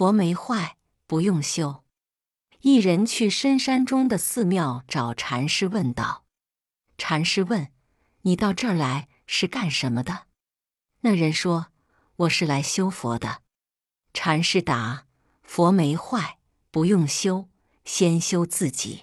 佛没坏不用修。一人去深山中的寺庙找禅师问道。禅师问你到这儿来是干什么的？那人说我是来修佛的。禅师答佛没坏不用修先修自己。